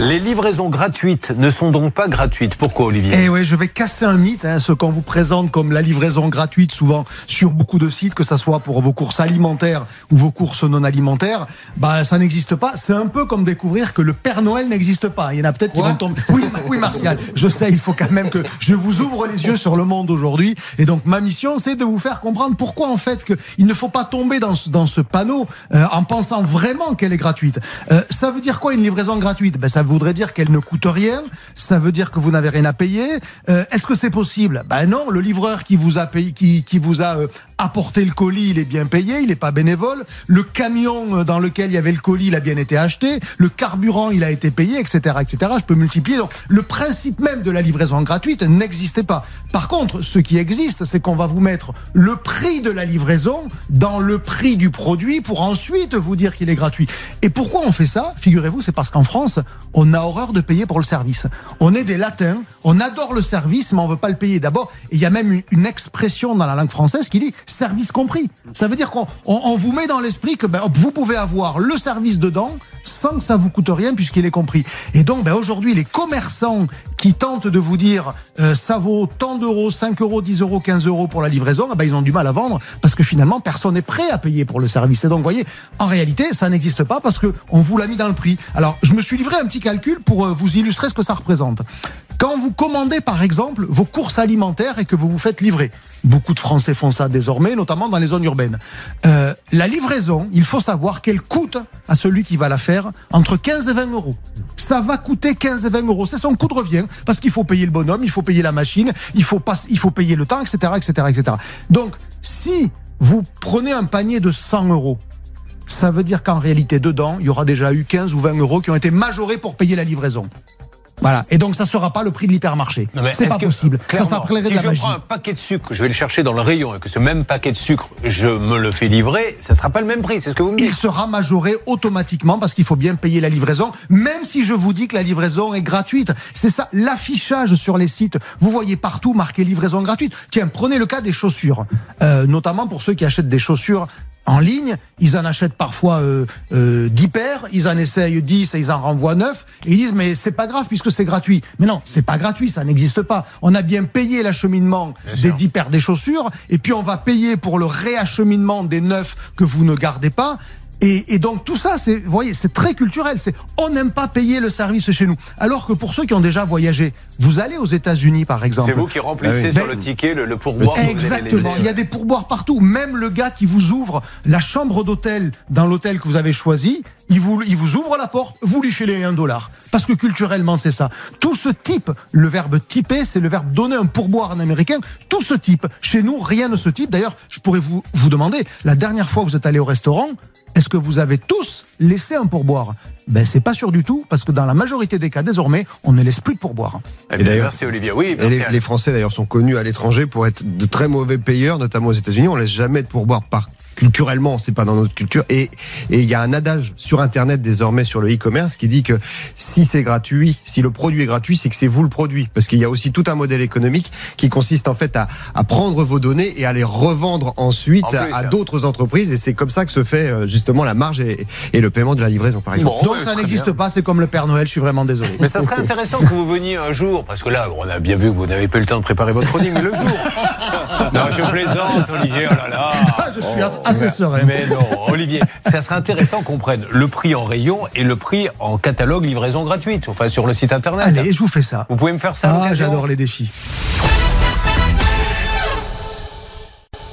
Les livraisons gratuites ne sont donc pas gratuites. Pourquoi, Olivier Eh oui, je vais casser un mythe, hein, ce qu'on vous présente comme la livraison gratuite, souvent sur beaucoup de sites, que ce soit pour vos courses alimentaires ou vos courses non alimentaires. Bah, ça n'existe pas. C'est un peu comme découvrir que le Père Noël n'existe pas. Il y en a peut-être qui vont tomber. Oui, oui, Martial. Je sais, il faut quand même que je vous ouvre les yeux sur le monde aujourd'hui. Et donc, ma mission, c'est de vous faire comprendre pourquoi, en fait, que il ne faut pas tomber dans ce, dans ce panneau euh, en pensant vraiment qu'elle est gratuite. Euh, ça veut dire quoi une livraison gratuite? Ben, Ça voudrait dire qu'elle ne coûte rien. Ça veut dire que vous n'avez rien à payer. Euh, Est-ce que c'est possible? Ben non, le livreur qui vous a payé, qui, qui vous a euh, apporté le colis, il est bien payé, il n'est pas bénévole. Le camion euh, dans lequel il y avait le colis, il a bien été acheté. Le carburant, il a été payé, etc., etc. Je peux multiplier. Donc, le principe même de la livraison gratuite n'existait pas. Par contre, ce qui existe, c'est qu'on va vous mettre le prix de la livraison dans le prix du produit pour ensuite vous dire qu'il est gratuit. Et pourquoi on fait ça? Figurez-vous, c'est parce qu'en France, on a horreur de payer pour le service. On est des latins, on adore le service, mais on veut pas le payer d'abord. Il y a même une expression dans la langue française qui dit service compris. Ça veut dire qu'on on- on vous met dans l'esprit que ben, vous pouvez avoir le service dedans sans que ça vous coûte rien puisqu'il est compris. Et donc ben, aujourd'hui, les commerçants qui tentent de vous dire euh, ça vaut tant d'euros, 5 euros, 10 euros, 15 euros pour la livraison, eh ben, ils ont du mal à vendre parce que finalement personne n'est prêt à payer pour le service. Et donc, vous voyez, en réalité, ça n'existe pas parce que on vous l'a mis dans le prix. Alors, je me suis livré un petit calcul pour euh, vous illustrer ce que ça représente. Quand vous commandez, par exemple, vos courses alimentaires et que vous vous faites livrer, beaucoup de Français font ça désormais, notamment dans les zones urbaines. Euh, la livraison, il faut savoir qu'elle coûte à celui qui va la faire entre 15 et 20 euros. Ça va coûter 15 et 20 euros. C'est son coût de revient parce qu'il faut payer le bonhomme, il faut payer la machine, il faut, pas, il faut payer le temps, etc., etc., etc. Donc, si vous prenez un panier de 100 euros, ça veut dire qu'en réalité, dedans, il y aura déjà eu 15 ou 20 euros qui ont été majorés pour payer la livraison. Voilà. Et donc, ça sera pas le prix de l'hypermarché. C'est pas possible. Ça s'appellerait si de la je magie. prends un paquet de sucre, je vais le chercher dans le rayon et que ce même paquet de sucre, je me le fais livrer, ça sera pas le même prix. C'est ce que vous me il dites. sera majoré automatiquement parce qu'il faut bien payer la livraison, même si je vous dis que la livraison est gratuite. C'est ça, l'affichage sur les sites. Vous voyez partout marqué livraison gratuite. Tiens, prenez le cas des chaussures, Euh, notamment pour ceux qui achètent des chaussures. En ligne, ils en achètent parfois euh, euh, 10 paires, ils en essayent 10 et ils en renvoient 9 et ils disent mais c'est pas grave puisque c'est gratuit. Mais non, c'est pas gratuit, ça n'existe pas. On a bien payé l'acheminement des sûr. 10 paires des chaussures et puis on va payer pour le réacheminement des neufs que vous ne gardez pas. Et, et donc tout ça, c'est, vous voyez, c'est très culturel. C'est, on n'aime pas payer le service chez nous. Alors que pour ceux qui ont déjà voyagé, vous allez aux États-Unis par exemple. C'est vous qui remplissez Ah oui. sur Ben, le ticket le, le pourboire Exactement. Il y a des pourboires partout. Même le gars qui vous ouvre la chambre d'hôtel dans l'hôtel que vous avez choisi, il vous, il vous ouvre la porte, vous lui filez un dollar. Parce que culturellement, c'est ça. Tout ce type, le verbe typer, c'est le verbe donner un pourboire en américain. Tout ce type. Chez nous, rien ne se type. D'ailleurs, je pourrais vous, vous demander, la dernière fois que vous êtes allé au restaurant, est-ce que vous avez tous laissé un pourboire? Ben, c'est pas sûr du tout, parce que dans la majorité des cas, désormais, on ne laisse plus de pourboire. Eh bien, d'ailleurs- merci Olivier. Oui, Et merci. les, les Français d'ailleurs sont connus à l'étranger pour être de très mauvais payeurs, notamment aux États-Unis. On laisse jamais de pourboire par culturellement, c'est pas dans notre culture. Et et il y a un adage sur Internet désormais sur le e-commerce qui dit que si c'est gratuit, si le produit est gratuit, c'est que c'est vous le produit, parce qu'il y a aussi tout un modèle économique qui consiste en fait à, à prendre vos données et à les revendre ensuite En plus, à, à hein. d'autres entreprises. Et c'est comme ça que se fait euh, justement la marge et, et le paiement de la livraison, par exemple. Bon, Donc oui, ça n'existe pas, c'est comme le Père Noël, je suis vraiment désolé. Mais ça serait intéressant que vous veniez un jour, parce que là, on a bien vu que vous n'avez pas eu le temps de préparer votre chronique, mais le jour. non, je plaisante, Olivier, oh là là. Je suis serein. Mais non, Olivier, ça serait intéressant qu'on prenne le prix en rayon et le prix en catalogue livraison gratuite, enfin sur le site internet. Allez, je vous fais ça. Vous pouvez me faire ça Ah, j'adore les défis.